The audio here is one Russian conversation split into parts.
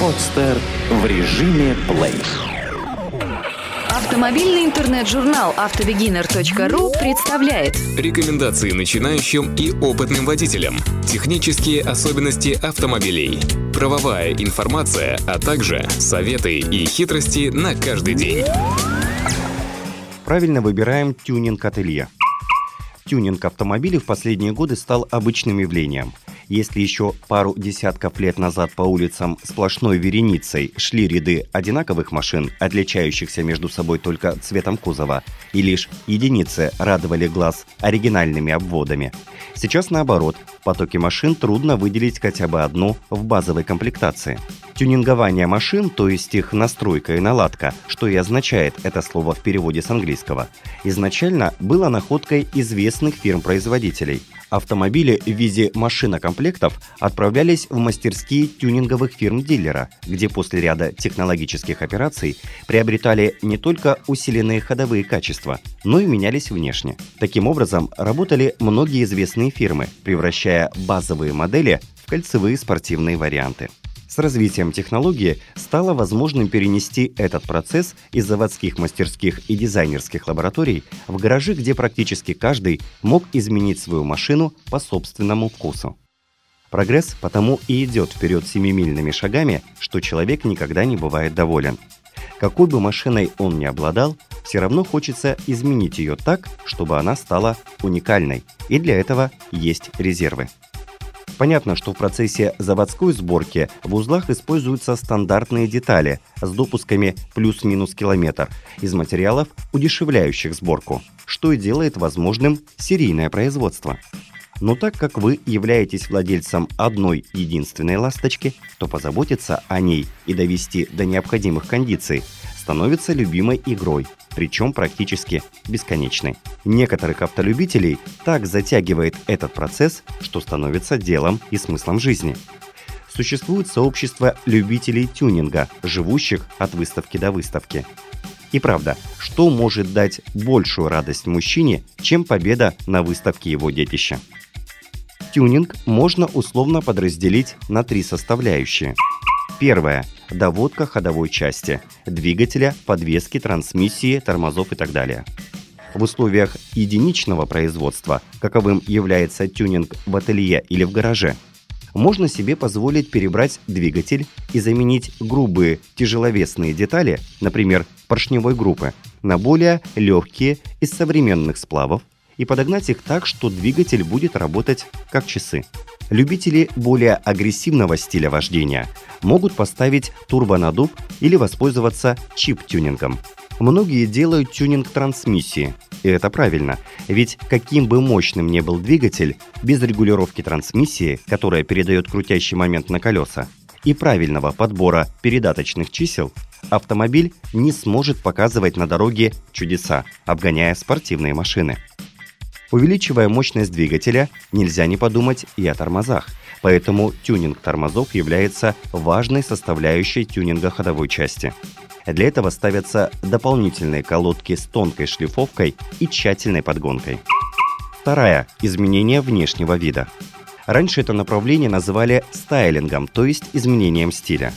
Подстер в режиме плей. Автомобильный интернет-журнал автобегинер.ру представляет Рекомендации начинающим и опытным водителям. Технические особенности автомобилей. Правовая информация, а также советы и хитрости на каждый день. Правильно выбираем тюнинг-ателье. Тюнинг автомобилей в последние годы стал обычным явлением – если еще пару десятков лет назад по улицам сплошной вереницей шли ряды одинаковых машин, отличающихся между собой только цветом кузова, и лишь единицы радовали глаз оригинальными обводами, сейчас наоборот, в потоке машин трудно выделить хотя бы одну в базовой комплектации. Тюнингование машин, то есть их настройка и наладка, что и означает это слово в переводе с английского, изначально было находкой известных фирм-производителей – Автомобили в виде машинокомплектов отправлялись в мастерские тюнинговых фирм-дилера, где после ряда технологических операций приобретали не только усиленные ходовые качества, но и менялись внешне. Таким образом, работали многие известные фирмы, превращая базовые модели в кольцевые спортивные варианты. С развитием технологии стало возможным перенести этот процесс из заводских мастерских и дизайнерских лабораторий в гаражи, где практически каждый мог изменить свою машину по собственному вкусу. Прогресс потому и идет вперед семимильными шагами, что человек никогда не бывает доволен. Какой бы машиной он ни обладал, все равно хочется изменить ее так, чтобы она стала уникальной, и для этого есть резервы. Понятно, что в процессе заводской сборки в узлах используются стандартные детали с допусками плюс-минус километр из материалов, удешевляющих сборку, что и делает возможным серийное производство. Но так как вы являетесь владельцем одной единственной ласточки, то позаботиться о ней и довести до необходимых кондиций становится любимой игрой, причем практически бесконечной. Некоторых автолюбителей так затягивает этот процесс, что становится делом и смыслом жизни. Существует сообщество любителей тюнинга, живущих от выставки до выставки. И правда, что может дать большую радость мужчине, чем победа на выставке его детища? Тюнинг можно условно подразделить на три составляющие. Первое доводка ходовой части, двигателя, подвески, трансмиссии, тормозов и так далее. В условиях единичного производства, каковым является тюнинг в ателье или в гараже, можно себе позволить перебрать двигатель и заменить грубые тяжеловесные детали, например, поршневой группы, на более легкие из современных сплавов и подогнать их так, что двигатель будет работать как часы. Любители более агрессивного стиля вождения могут поставить турбонадув или воспользоваться чип-тюнингом. Многие делают тюнинг трансмиссии, и это правильно, ведь каким бы мощным ни был двигатель, без регулировки трансмиссии, которая передает крутящий момент на колеса, и правильного подбора передаточных чисел, автомобиль не сможет показывать на дороге чудеса, обгоняя спортивные машины. Увеличивая мощность двигателя, нельзя не подумать и о тормозах. Поэтому тюнинг тормозов является важной составляющей тюнинга ходовой части. Для этого ставятся дополнительные колодки с тонкой шлифовкой и тщательной подгонкой. Вторая – изменение внешнего вида. Раньше это направление называли стайлингом, то есть изменением стиля.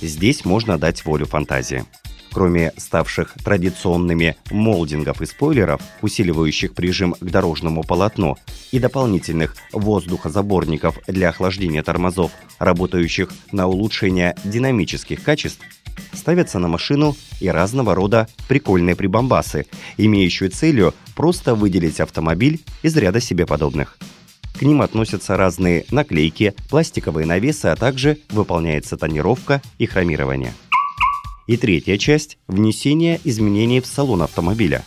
Здесь можно дать волю фантазии. Кроме ставших традиционными молдингов и спойлеров, усиливающих прижим к дорожному полотну, и дополнительных воздухозаборников для охлаждения тормозов, работающих на улучшение динамических качеств, ставятся на машину и разного рода прикольные прибамбасы, имеющие целью просто выделить автомобиль из ряда себе подобных. К ним относятся разные наклейки, пластиковые навесы, а также выполняется тонировка и хромирование. И третья часть – внесение изменений в салон автомобиля.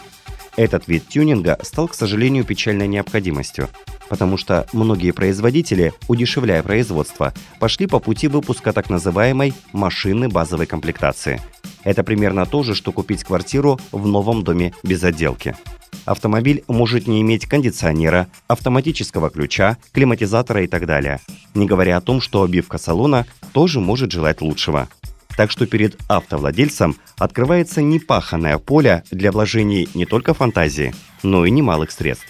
Этот вид тюнинга стал, к сожалению, печальной необходимостью, потому что многие производители, удешевляя производство, пошли по пути выпуска так называемой машины базовой комплектации. Это примерно то же, что купить квартиру в новом доме без отделки. Автомобиль может не иметь кондиционера, автоматического ключа, климатизатора и так далее. Не говоря о том, что обивка салона тоже может желать лучшего. Так что перед автовладельцем открывается непаханное поле для вложений не только фантазии, но и немалых средств.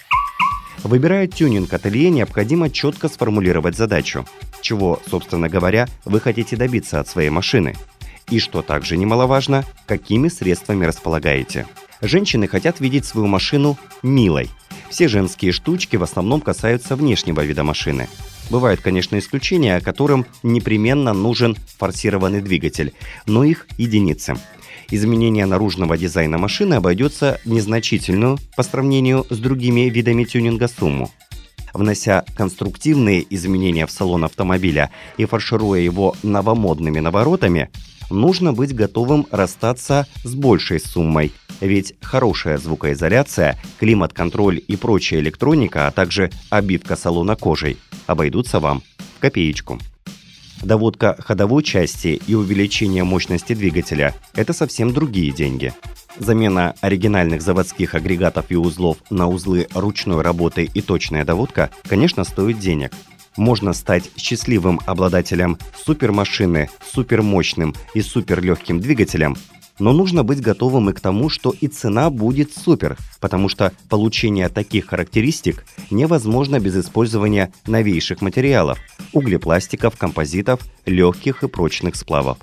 Выбирая тюнинг ателье, необходимо четко сформулировать задачу, чего, собственно говоря, вы хотите добиться от своей машины. И что также немаловажно, какими средствами располагаете. Женщины хотят видеть свою машину милой. Все женские штучки в основном касаются внешнего вида машины. Бывают, конечно, исключения, которым непременно нужен форсированный двигатель, но их единицы. Изменение наружного дизайна машины обойдется незначительную по сравнению с другими видами тюнинга сумму. Внося конструктивные изменения в салон автомобиля и фаршируя его новомодными наворотами, нужно быть готовым расстаться с большей суммой, ведь хорошая звукоизоляция, климат-контроль и прочая электроника, а также обивка салона кожей обойдутся вам в копеечку. Доводка ходовой части и увеличение мощности двигателя – это совсем другие деньги. Замена оригинальных заводских агрегатов и узлов на узлы ручной работы и точная доводка, конечно, стоит денег. Можно стать счастливым обладателем супермашины супермощным и суперлегким двигателем но нужно быть готовым и к тому, что и цена будет супер, потому что получение таких характеристик невозможно без использования новейших материалов – углепластиков, композитов, легких и прочных сплавов.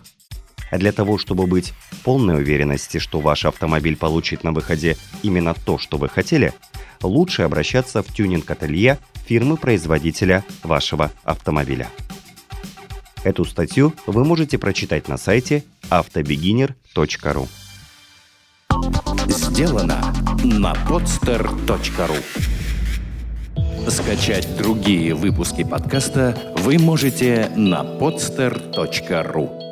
А для того, чтобы быть полной уверенности, что ваш автомобиль получит на выходе именно то, что вы хотели, лучше обращаться в тюнинг-ателье фирмы-производителя вашего автомобиля. Эту статью вы можете прочитать на сайте автобегинер.ру. Сделано на podster.ru Скачать другие выпуски подкаста вы можете на podster.ru